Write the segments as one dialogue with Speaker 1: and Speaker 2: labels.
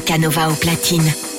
Speaker 1: Canova au platine.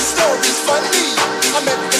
Speaker 1: story's funny. I met